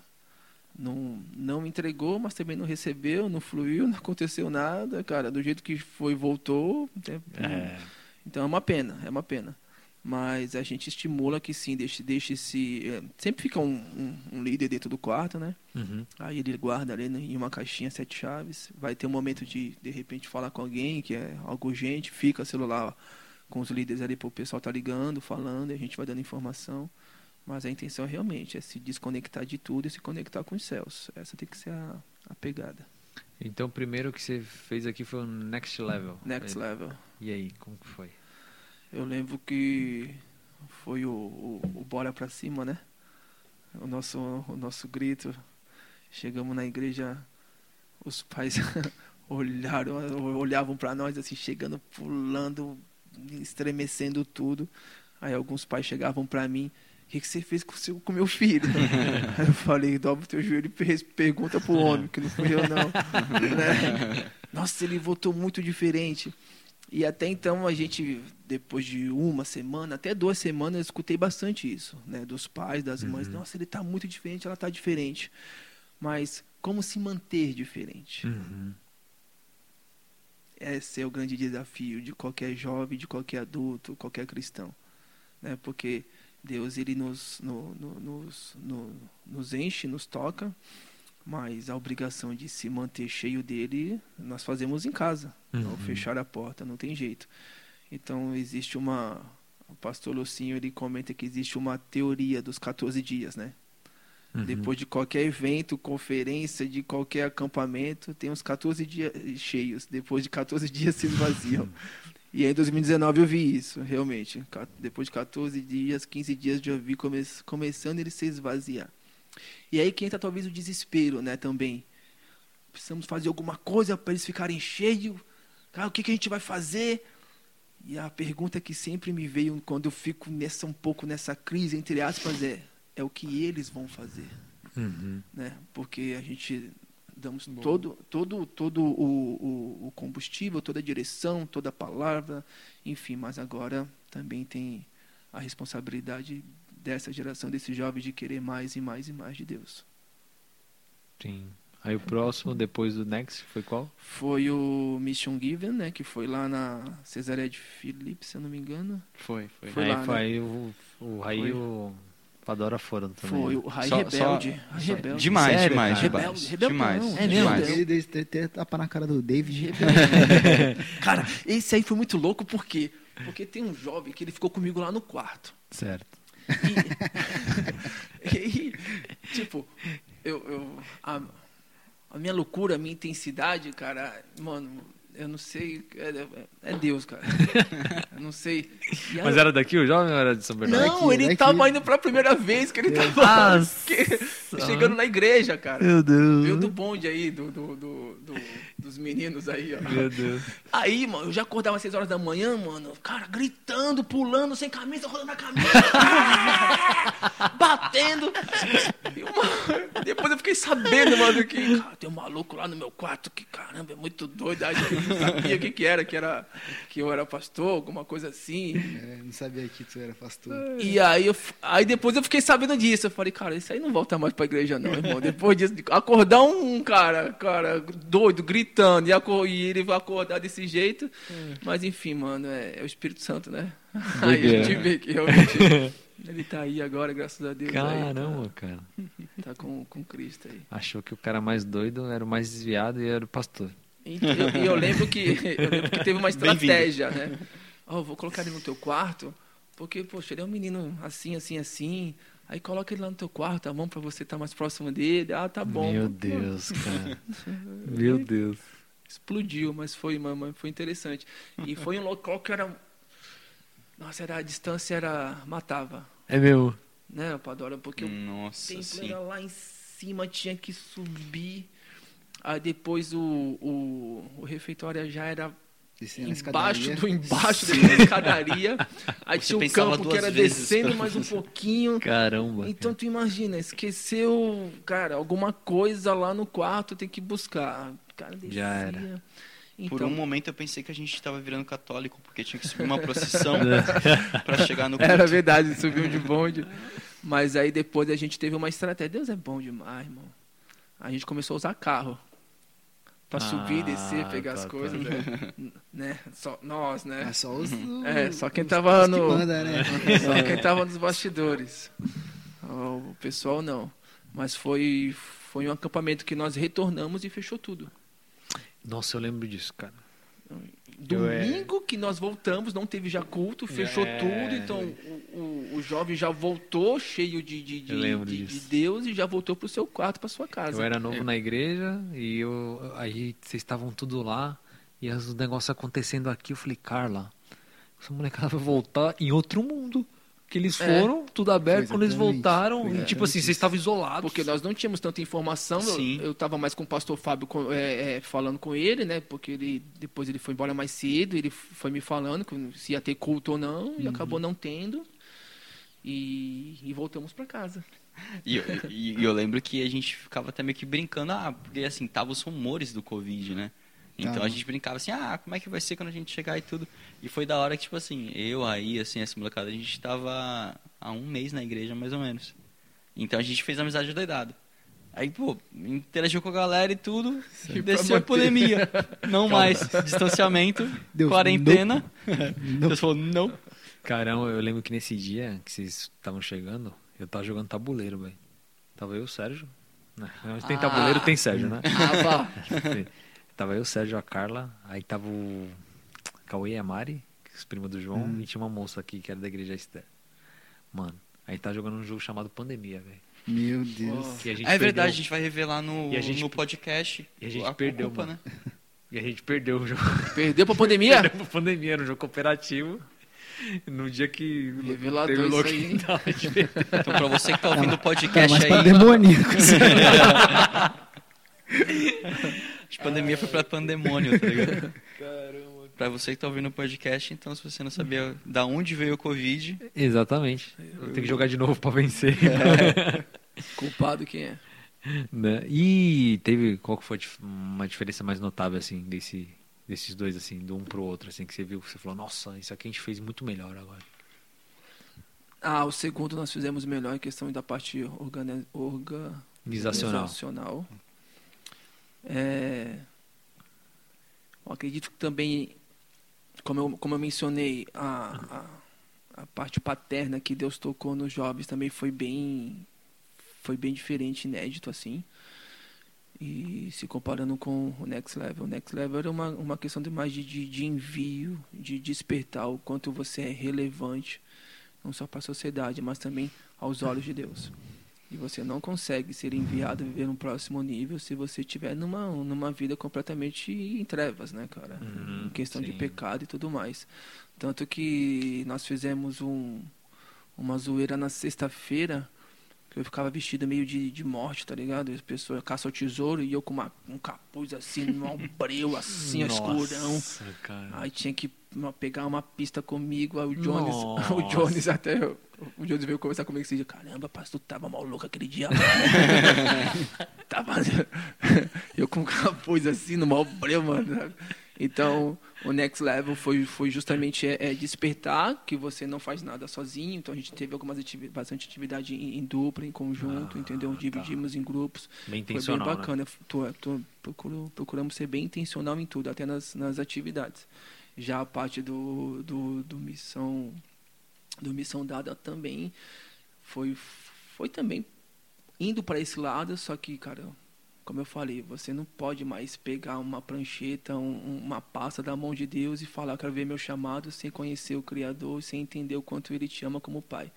D: não não entregou, mas também não recebeu, não fluiu, não aconteceu nada, cara, do jeito que foi voltou, né?
C: É,
D: Então é uma pena, é uma pena. Mas a gente estimula que sim, deixe, deixe se. eh, Sempre fica um, um, um líder dentro do quarto, né?
C: uhum.
D: Aí ele guarda ali né, em uma caixinha sete chaves. Vai ter um momento de, de repente, falar com alguém que é algo urgente. Fica celular com os líderes ali para o pessoal tá ligando, falando, e a gente vai dando informação. Mas a intenção realmente é se desconectar de tudo e se conectar com os céus. Essa tem que ser a, a pegada.
C: Então, o primeiro que você fez aqui foi o Next Level.
D: Next
C: É.
D: level.
C: E aí, como que foi?
D: Eu lembro que foi o, o, o Bora Pra Cima, né? O nosso, o nosso grito. Chegamos na igreja, os pais olharam, olhavam para nós assim, chegando, pulando, estremecendo tudo. Aí alguns pais chegavam pra mim, que, que você fez com o com meu filho? Aí eu falei, dobra o teu joelho e per- pergunta pro homem, que não fui eu não. Né? Nossa, ele voltou muito diferente. E até então a gente, depois de uma semana, até duas semanas, eu escutei bastante isso, né? Dos pais, das mães. Nossa, ele tá muito diferente, ela tá diferente. Mas como se manter diferente?
C: Uhum.
D: Esse é o grande desafio de qualquer jovem, de qualquer adulto, qualquer cristão. Né? Porque Deus ele nos, no- no- nos, no- nos enche, nos toca, mas a obrigação de se manter cheio dele nós fazemos em casa,
C: Uhum.
D: fechar a porta, não tem jeito. Então existe uma. O pastor Lucinho ele comenta que existe uma teoria dos 14 dias, né?
C: Uhum.
D: Depois de qualquer evento, conferência, de qualquer acampamento, tem uns 14 dias cheios. Depois de 14 dias se esvaziam. e aí em 2019 eu vi isso, realmente. Depois de 14 dias, 15 dias de eu vi come começando ele se esvaziar. E aí que entra talvez o desespero, né, também. Precisamos fazer alguma coisa para eles ficarem cheios. Cara, o que, que a gente vai fazer? E a pergunta que sempre me veio quando eu fico nessa um pouco nessa crise entre aspas é é o que eles vão fazer,
C: Uhum.
D: né? Porque a gente damos todo todo todo o, o, o combustível, toda a direção, toda a palavra, enfim, mas agora também tem a responsabilidade dessa geração desse jovem de querer mais e mais e mais de Deus.
C: Sim. Aí o próximo, depois do Next, foi qual?
D: Foi o Mission Given, né, que foi lá na Cesareia de Filipe, se eu não me engano.
A: Foi, foi.
D: Foi
C: aí
D: lá,
C: foi
D: né?
C: aí o, o Raí
D: Foi.
C: o Padora foram também.
D: Foi o Rai
A: Só-
D: Rebelde.
A: só-
D: Rebelde.
A: Demais,
C: Sério,
A: demais, demais.
D: Rebelde,
A: demais.
D: não,
C: É mesmo?
A: demais.
D: rebelde.
B: Ele ter tapa na cara do David.
D: Cara, esse aí foi muito louco, por quê? Porque tem um jovem que ele ficou comigo lá no quarto.
C: Certo.
D: E, e tipo, eu, eu a, a minha loucura, a minha intensidade, cara, mano, eu não sei, é, é Deus, cara. Eu não sei. Aí
C: Mas era daqui o jovem ou era de São Bernardo?
D: Não, ele
B: daqui.
D: tava indo pra primeira vez que ele tava que- chegando na igreja, cara.
C: Meu Deus.
D: Veio do bonde aí, do, do, do- do- dos meninos aí, ó.
C: Meu Deus.
D: Aí, mano, eu já acordava às 6 horas da manhã, mano, cara, gritando, pulando, sem camisa, rodando a camisa, batendo. E uma- Depois eu fiquei sabendo, mano, que cara, tem um maluco lá no meu quarto que, caramba, é muito doido. Aí eu não sabia o que, que era, que era que eu era pastor, alguma coisa assim.
B: É, não sabia que tu era pastor.
D: E aí, eu, aí depois eu fiquei sabendo disso. Eu falei, cara, isso aí não volta mais pra igreja, não, irmão. Depois disso, de acordar um cara, cara, doido, gritando, e, acor- e ele vai acordar desse jeito. Mas enfim, mano, é, é o Espírito Santo, né? Aí a gente vê que realmente ele tá aí agora, graças a Deus. aí,
C: Caramba, cara.
D: tá, tá com, com Cristo aí.
C: Achou que o cara mais doido era o mais desviado e era o pastor.
D: E eu, eu lembro que eu lembro que teve uma
A: Bem-vindo.
D: estratégia, né? Ó, vou colocar ele no teu quarto, porque, poxa, ele é um menino assim, assim, assim. Aí coloca ele lá no teu quarto, a mão pra você estar mais próximo dele. Ah, tá bom.
C: Meu Deus, cara. Meu Deus.
D: Explodiu, mas foi, mamãe, foi interessante. E foi um local que era. Nossa, era, a distância era. matava,
C: É meu.
D: né, Padora? Porque o
A: Nossa,
D: templo
A: sim.
D: era lá em cima, tinha que subir. Aí depois o, o, o refeitório já era
B: Descendo na
D: embaixo
B: escadaria.
D: do embaixo da escadaria. Aí
A: Você
D: tinha um campo que era descendo mais um pouquinho.
C: Caramba.
D: Então tu imagina, esqueceu, cara, alguma coisa lá no quarto, tem que buscar. Cara, descia.
C: Já era.
D: Então,
A: Por um momento eu pensei que a gente estava virando católico, porque tinha que subir uma procissão pra chegar no
D: Era
A: culto.
D: verdade, subiu de bonde. Mas aí depois a gente teve uma estratégia. Deus é bom demais, irmão. A gente começou a usar carro. Pra subir e descer,
C: Ah,
D: pegar
C: tá,
D: as
C: tá.
D: coisas, né? né? Só nós, né?
B: É só os.
D: É, só quem
B: os-
D: tava
B: os que
D: no-
B: manda, né?
D: Só quem tava nos bastidores. O pessoal não. Mas foi, foi um acampamento que nós retornamos e fechou tudo.
C: Nossa, eu lembro disso, cara.
D: Domingo
C: é-
D: que nós voltamos, não teve já culto, fechou
C: É.
D: tudo, então o, o, o jovem já voltou cheio de, de, de, de- de. Deus e já voltou pro seu quarto, pra sua casa.
C: Eu era novo na igreja e eu aí vocês estavam tudo lá e os negócios acontecendo aqui. Eu falei, Carla, essa molecada vai voltar em outro mundo. que eles
D: É.
C: foram, tudo aberto,
B: Foi
C: quando eles
B: exatamente.
C: voltaram, e tipo
B: exatamente
C: assim, vocês estavam isolados.
D: Porque nós não tínhamos tanta informação. Eu,
A: Sim.
D: eu tava mais com o pastor Fábio com- é, é, falando com ele, né? Porque ele depois ele foi embora mais cedo, ele foi me falando se ia ter culto ou não, e acabou não tendo. E, e voltamos para casa.
A: E, eu- e- e eu lembro que a gente ficava até meio que brincando, ah, porque assim, tava os rumores do Covid, né? Então
B: Tava.
A: a gente brincava assim, ah, como é que vai ser quando a gente chegar e tudo. E foi da hora que, tipo assim, eu aí, assim, essa molecada, a gente tava há um mês na igreja, mais ou menos. Então a gente fez amizade doidado. Aí, pô, interagiu com a galera e tudo, desceu a pandemia. Não mais. Distanciamento,
B: Deus,
A: quarentena.
B: Não.
A: Deus falou, não.
C: Caramba, eu lembro que nesse dia que vocês estavam chegando, eu tava jogando tabuleiro, velho. Tava eu, o Sérgio. Né? Onde tem
A: Ah.
C: tabuleiro, tem Sérgio, né?
D: Ah,
C: tava eu, o Sérgio, a Carla, aí tava o Cauê e a Mari, os primos do João,
B: Hum.
C: e tinha uma moça aqui que era da igreja Esther. Mano, aí tá jogando um jogo chamado Pandemia, velho.
B: Meu Deus.
C: A gente
A: É verdade, a
C: perdeu-
A: gente vai revelar no,
C: E a gente-
A: no podcast.
C: e a gente
A: a
C: perdeu,
A: culpa,
C: mano.
A: né?
C: E a gente perdeu o jogo.
D: Perdeu pra pandemia?
C: Perdeu pra pandemia, era um jogo cooperativo. No dia que
D: Revelador
C: teve lockdown, a gente.
A: Então, pra você que tá ouvindo o podcast
B: mais
A: aí,
B: pandemoníaco.
A: a pandemia foi pra pandemônio, tá ligado? Pra você que tá ouvindo o podcast, então, se você não sabia da onde veio o Covid,
C: Exatamente. Eu tenho que jogar de novo pra vencer.
D: Culpado quem é?
C: né? E teve qual que foi uma diferença mais notável assim desse desses dois assim, do um pro outro assim que você viu que você falou, nossa, isso aqui a gente fez muito melhor agora.
D: Ah, o segundo nós fizemos melhor em questão da parte organi orga
C: Organizacional.
D: organizacional. É, eu acredito que também, como eu, como eu mencionei, a, a, a parte paterna que Deus tocou nos jovens também foi bem, foi bem diferente, inédito assim. E se comparando com o Next Level, o Next Level era uma, uma questão de mais de, de envio, de despertar o quanto você é relevante, não só para a sociedade, mas também aos olhos de Deus. E você não consegue ser enviado a viver no próximo nível se você estiver numa, numa vida completamente em trevas, né, cara?
C: Uhum,
D: em questão de
C: sim.
D: pecado e tudo mais. Tanto que nós fizemos um, uma zoeira na sexta-feira, eu ficava vestido meio de, de morte, tá ligado? As pessoas caçam o tesouro e eu com uma, um capuz assim, no ombreu, assim, escurão.
C: Nossa, cara.
D: Aí tinha que uma- pegar uma pista comigo, aí o Jones,
C: Nossa.
D: o Jones até, o Jones veio conversar comigo e disse, caramba, pastor, tu tava maluco aquele dia lá. tava, eu com capuz assim, no mau breu, mano. Então, o Next Level foi, foi justamente é, é despertar que você não faz nada sozinho. Então, a gente teve algumas ativi bastante atividade em, em dupla, em conjunto,
C: Ah,
D: entendeu?
C: tá.
D: Dividimos em grupos.
C: Bem
D: Foi
C: intencional,
D: bem
C: né?
D: bacana. Tô- tô- procuro- procuramos ser bem intencional em tudo, até nas, nas atividades. Já a parte do, do, do missão do missão dada também foi foi também indo para esse lado, só que, cara, como eu falei, você não pode mais pegar uma prancheta, um- uma pasta da mão de Deus e falar, quero ver meu chamado sem conhecer o Criador, sem entender o quanto Ele te ama como Pai.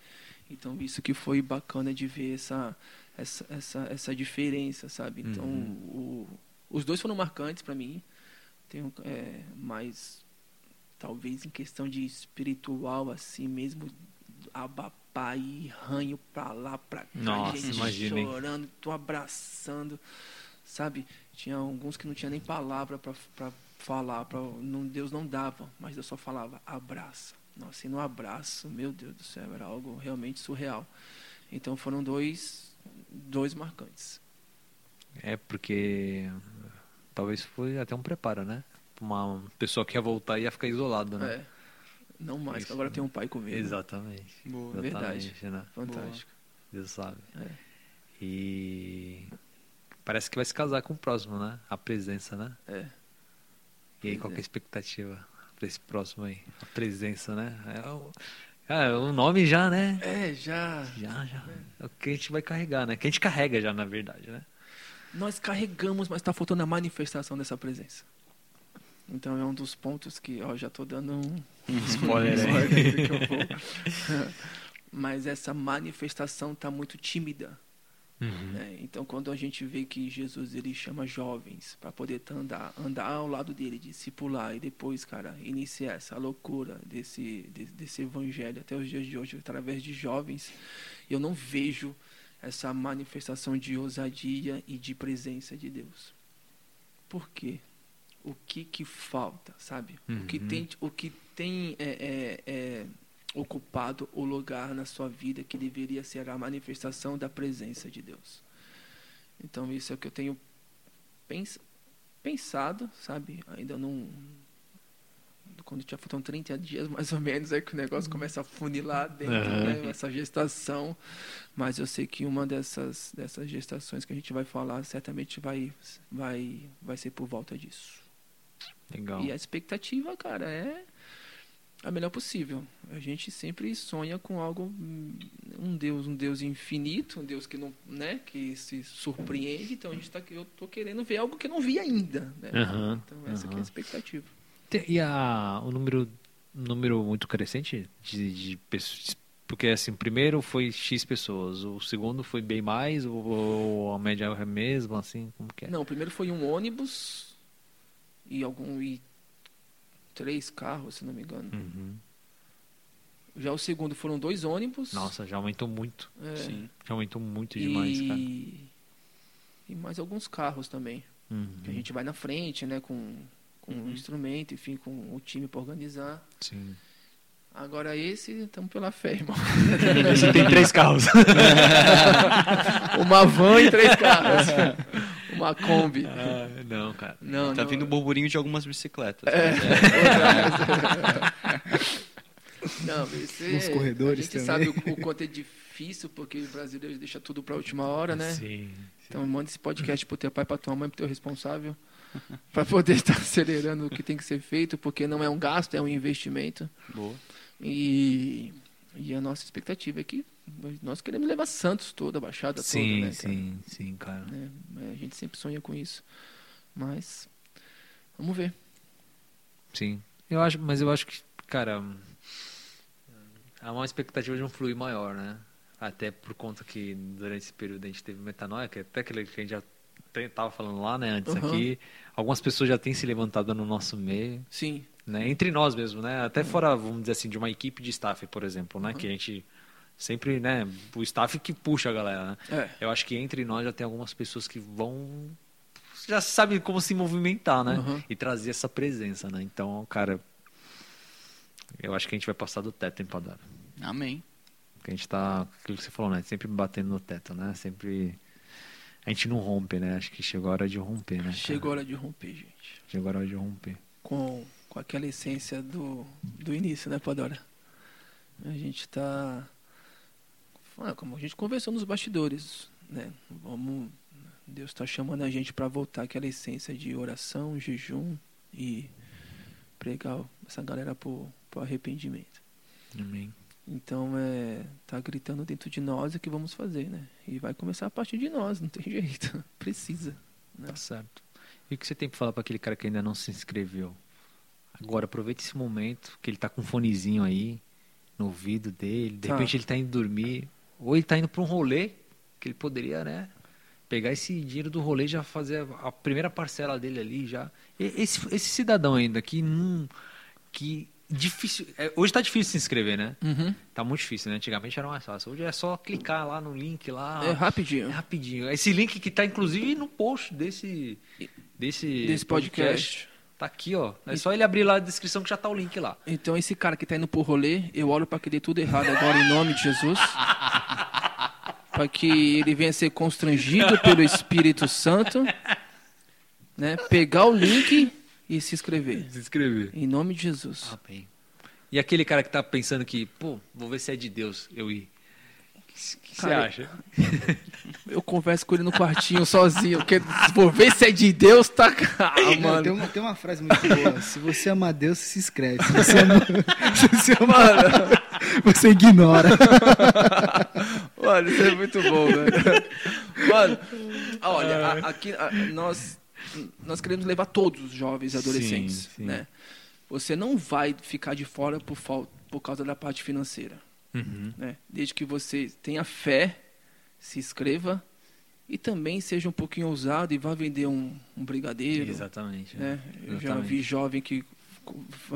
D: Então, isso que foi bacana de ver essa, essa, essa, essa diferença, sabe? Então, o- os dois foram marcantes para mim. Tenho, é, mas talvez em questão de espiritual, assim mesmo, abapar e ranho pra lá, pra cá,
C: Nossa,
D: gente
C: imagina, hein?
D: chorando, tô abraçando, sabe? Tinha alguns que não tinha nem palavra pra, pra falar, pra, não, Deus não dava, mas eu só falava, abraça. Nossa, e no abraço, meu Deus do céu, era algo realmente surreal. Então foram dois, dois marcantes.
C: É porque talvez foi até um preparo, né? Uma pessoa que ia voltar e ia ficar isolado, né?
D: É. Não mais,
C: Isso,
D: agora tem um pai comigo.
C: Exatamente.
A: Boa.
D: Verdade.
C: Exatamente, né?
D: Fantástico.
C: Deus sabe.
D: É.
C: E parece que vai se casar com o próximo, né? A presença, né?
D: É.
C: E aí, qual que é
D: é.
C: a expectativa pra esse próximo aí? A presença, né? É o, é, o nome já, né?
D: É, já.
C: Já, já. É o que a gente vai carregar, né? Que a gente carrega já, na verdade, né?
D: Nós carregamos, mas está faltando a manifestação dessa presença. Então é um dos pontos que, ó, já tô dando um
C: Spoiler aí.
D: spoiler do que eu vou. mas essa manifestação tá muito tímida. né? Então, quando a gente vê que Jesus ele chama jovens para poder andar, andar ao lado dele, discipular e depois, cara, iniciar essa loucura desse, de- desse evangelho até os dias de hoje através de jovens, eu não vejo essa manifestação de ousadia e de presença de Deus. Por quê? O que que falta, sabe? O que
C: Uhum.
D: tem, o que tem é, é, é, ocupado o lugar na sua vida que deveria ser a manifestação da presença de Deus. Então isso é o que eu tenho pens- pensado, sabe? Ainda não quando já faltam 30 dias mais ou menos é que o negócio começa a funilar dentro,
C: Aham.
D: né? essa gestação, mas eu sei que uma dessas dessas gestações que a gente vai falar certamente vai vai vai ser por volta disso.
C: Legal.
D: E a expectativa, cara, é a melhor possível. A gente sempre sonha com algo, hum, um Deus, um Deus infinito, um Deus que não, né, que se surpreende. Então a gente tá, eu tô querendo ver algo que eu não vi ainda, né?
C: Aham,
D: Então essa que é a expectativa.
C: E a, o número, número muito crescente de, de pessoas. Porque assim, o primeiro foi X pessoas, o segundo foi bem mais, ou, ou a média é a mesma, assim, como que é?
D: Não, o primeiro foi um ônibus e algum e três carros, se não me engano.
C: Uhum.
D: Já o segundo foram dois ônibus.
C: Nossa, já aumentou muito.
D: é,
A: Sim.
C: Já aumentou muito demais, cara.
D: e, e mais alguns carros também.
C: Uhum.
D: Que a gente vai na frente, né, com, com
A: Uhum.
D: o instrumento, enfim, com o time para organizar.
C: Sim.
D: Agora esse, estamos pela fé, irmão.
C: Você tem três carros.
D: Uma van e três carros. Uma Kombi.
C: Ah, não, cara.
D: Não,
A: Tá
D: não.
A: vindo o burburinho de algumas bicicletas.
D: É.
A: mas
D: Não,
B: Nos
D: é-
B: corredores
D: A gente
B: também.
D: sabe o, o quanto é difícil, porque o brasileiro deixa tudo para a última hora, né?
C: Sim.
D: Então manda esse podcast pro teu pai, pra tua mãe, pro teu responsável, para poder estar acelerando o que tem que ser feito, porque não é um gasto, é um investimento.
A: Boa.
D: E, e a nossa expectativa é que nós queremos levar Santos toda, a Baixada
C: Sim,
D: toda, né?
C: sim, sim, cara.
D: cara? Né? A gente sempre sonha com isso. Mas vamos ver.
C: Sim. Eu acho, mas eu acho que, cara, há uma expectativa de um fluir maior, né? Até por conta que durante esse período a gente teve metanoia, que é até aquele que a gente já te- tava falando lá, né, antes
D: Uhum.
C: aqui. Algumas pessoas já têm se levantado no nosso meio,
D: Sim,
C: né? Entre nós mesmo, né? Até fora, vamos dizer assim, de uma equipe de staff, por exemplo, né?
D: Uhum.
C: Que a gente sempre, né? O staff que puxa a galera, né?
D: é.
C: Eu acho que entre nós já tem algumas pessoas que vão. Já sabe como se movimentar, né?
D: Uhum.
C: E trazer essa presença, né? Então, cara. Eu acho que a gente vai passar do teto, hein, Padara?
A: Amém.
C: Porque a gente tá. Aquilo que você falou, né? Sempre batendo no teto, né? Sempre. A gente não rompe, né? Acho que chegou a hora de romper, né? cara?
D: Chegou a hora de romper, gente.
C: Chegou a hora de romper.
D: Com, com aquela essência do, do início, né, Padora? A gente tá. Ah, como a gente conversou nos bastidores, né? Vamos. Deus está chamando a gente para voltar aquela essência de oração, jejum e pregar essa galera pro, pro arrependimento.
C: Amém.
D: Então é tá gritando dentro de nós o que vamos fazer, né? E vai começar a partir de nós, não tem jeito, precisa. Né?
C: Tá certo. E o que você tem pra falar pra aquele cara que ainda não se inscreveu? Agora, aproveita esse momento que ele tá com um fonezinho aí no ouvido dele. De
D: Tá.
C: repente ele tá indo dormir. Ou ele tá indo pra um rolê que ele poderia, né? Pegar esse dinheiro do rolê e já fazer a primeira parcela dele ali já. Esse, esse cidadão ainda que não. Que difícil. é, hoje tá difícil se inscrever, né?
D: Uhum.
C: Tá muito difícil, né? Antigamente era mais fácil. Hoje é só clicar lá no link lá.
D: É rapidinho.
C: É rapidinho. Esse link que tá inclusive no post desse desse,
D: Desse podcast.
C: Tá aqui, ó. É só ele abrir lá a descrição que já tá o link lá.
D: Então esse cara que tá indo pro rolê, eu olho para que dê tudo errado agora em nome de Jesus. para que ele venha ser constrangido pelo Espírito Santo, né? Pegar o link e se inscrever.
C: Se inscrever.
D: Em nome de Jesus.
C: Bem. E aquele cara que tá pensando que, pô, vou ver se é de Deus, eu ir. O que você acha?
D: Eu converso com ele no quartinho sozinho, porque vou ver se é de Deus, tá? Ah,
B: Não, tem,
D: mano.
B: uma, tem uma frase muito boa. Se você ama Deus, você se inscreve. Se você ama, se você, ama você ignora.
D: Mano, isso é muito bom, velho. Mano, olha, a- aqui a- nós, nós queremos levar todos os jovens e adolescentes,
C: Sim, sim.
D: né? Você não vai ficar de fora por, fal- por causa da parte financeira,
C: Uhum.
D: né? Desde que você tenha fé, se inscreva E também seja um pouquinho ousado e vá vender um, um brigadeiro.
C: Exatamente.
D: né? Eu já
C: Exatamente.
D: vi jovem que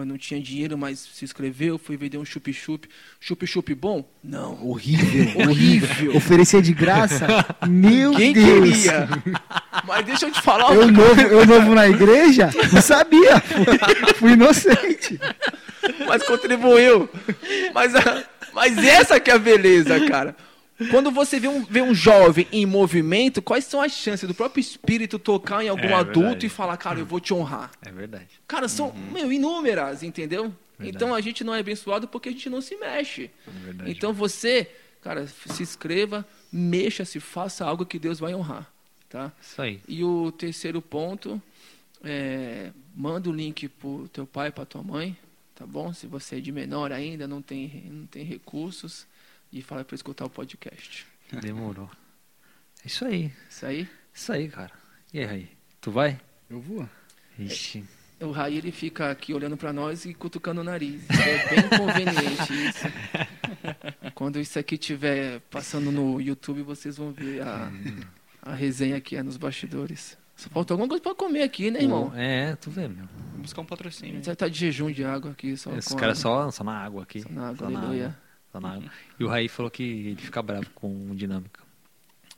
D: não tinha dinheiro, mas se inscreveu, foi vender um chup-chup. Chup-chup bom? Não.
B: Horrível.
D: Horrível.
B: Oferecer de graça? Meu
D: Quem
B: Deus.
D: queria? Mas deixa eu te falar
B: Eu novo, eu novo na igreja? Não sabia. Fui, fui inocente.
D: mas contribuiu. Mas, mas essa que é a beleza, cara. Quando você vê um, vê um jovem em movimento, quais são as chances do próprio espírito tocar em algum
C: É,
D: adulto
C: verdade.
D: e falar, cara, eu vou te honrar?
C: É verdade.
D: Cara, são, meu, inúmeras, entendeu?
C: Uhum. Verdade.
D: Então a gente não é abençoado porque a gente não se mexe.
C: É.
D: Então você, cara, se inscreva, mexa-se, faça algo que Deus vai honrar, tá?
C: Isso aí.
D: E o terceiro ponto é manda o link pro teu pai, pra tua mãe, tá bom? Se você é de menor ainda, não tem, não tem recursos, e fala para escutar o podcast.
C: Demorou. É isso aí.
D: Isso aí.
C: Isso aí, cara. E aí, Raí? Tu vai?
B: Eu vou.
C: Ixi.
D: O Raí ele fica aqui olhando para nós e cutucando o nariz. É bem conveniente isso. Quando isso aqui estiver passando no YouTube, vocês vão ver a, a resenha aqui é nos bastidores. Só falta alguma coisa para comer aqui, né, irmão?
C: É, tu vê, meu.
A: Vou buscar um
D: A
A: patrocínio.
D: gente vai estar de jejum de água aqui. Só
C: Esses
D: com
C: caras
D: a-
C: só, só na água aqui.
D: Só na água,
C: Só na
D: aleluia.
C: água. Só na água. E o Raí falou que ele fica bravo com dinâmica.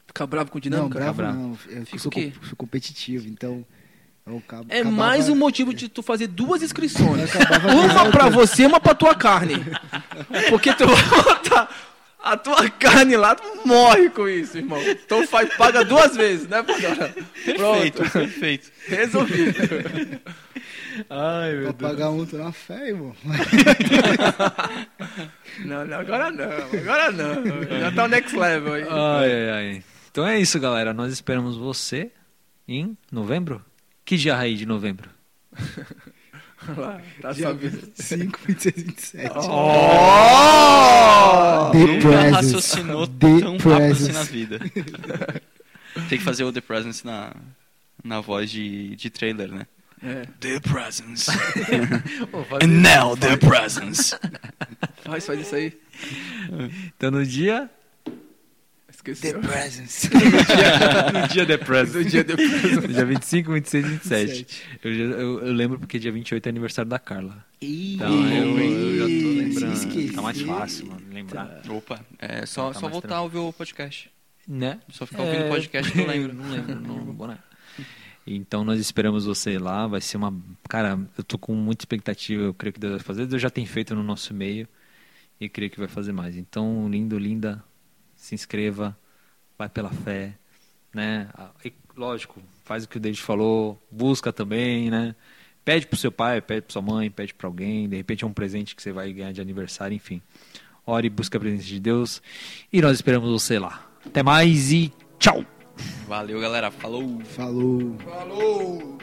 D: Ficar bravo com
B: Não,
D: dinâmica?
B: bravo
C: bravo.
B: não. Eu
D: Fica
B: sou,
D: o quê?
B: com- sou competitivo, então... Eu acabo,
D: É
B: acabava-
D: mais um motivo de tu fazer duas inscrições. Uma pra você, uma pra tua carne. Porque tu vai botar a tua carne lá, tu morre com isso, irmão. Então faz, paga duas vezes, né, Pandora?
A: Perfeito,
D: Pronto,
A: perfeito.
D: resolvido.
C: Ai,
B: Pra pagar um, tô na fé, irmão.
D: Não, não, agora não, agora não. Já tá o next level aí.
C: Ai, ai, ai. Então é isso, galera. Nós esperamos você em novembro? Que dia Raí de novembro?
D: Lá, tá
B: Dia
D: sabendo.
B: 5, 26, 27.
D: Oh!
B: The
A: Nunca
B: Presence.
A: raciocinou
B: The
A: tão rápido assim
B: Presence.
A: na vida. Tem que fazer o The Presence na, na voz de, de trailer, né?
D: É,
A: The Presence. And now The Presence.
D: faz, faz isso aí.
C: Então no dia.
B: The
D: Esqueceu.
B: Presence.
C: no dia The Present.
D: Do dia depois.
C: No dia 25, 26 e 27.
B: 27.
C: Eu, já- eu, eu lembro porque dia 28 é aniversário da Carla.
B: Ih,
C: Então eu, eu já tô lembrando.
B: esqueci.
C: Tá mais fácil, mano, lembrar.
A: Opa, é só,
C: Tá
A: só voltar a ouvir o podcast.
C: Né?
A: Só ficar ouvindo o podcast que eu lembro.
C: não lembro, não vou, né? Então nós esperamos você lá. Vai ser uma. Cara, eu tô com muita expectativa. Eu creio que Deus vai fazer. Deus já tem feito no nosso meio. E creio que vai fazer mais. Então, lindo, linda, se inscreva. Vai pela fé. Né? Ah, E, lógico, faz o que o David falou. Busca também, né? Pede pro seu pai, pede pra sua mãe, pede pra alguém. De repente é um presente que você vai ganhar de aniversário, enfim. Ore, busca a presença de Deus. E nós esperamos você lá. Até mais e tchau!
A: Valeu, galera. Falou.
B: Falou.
D: Falou!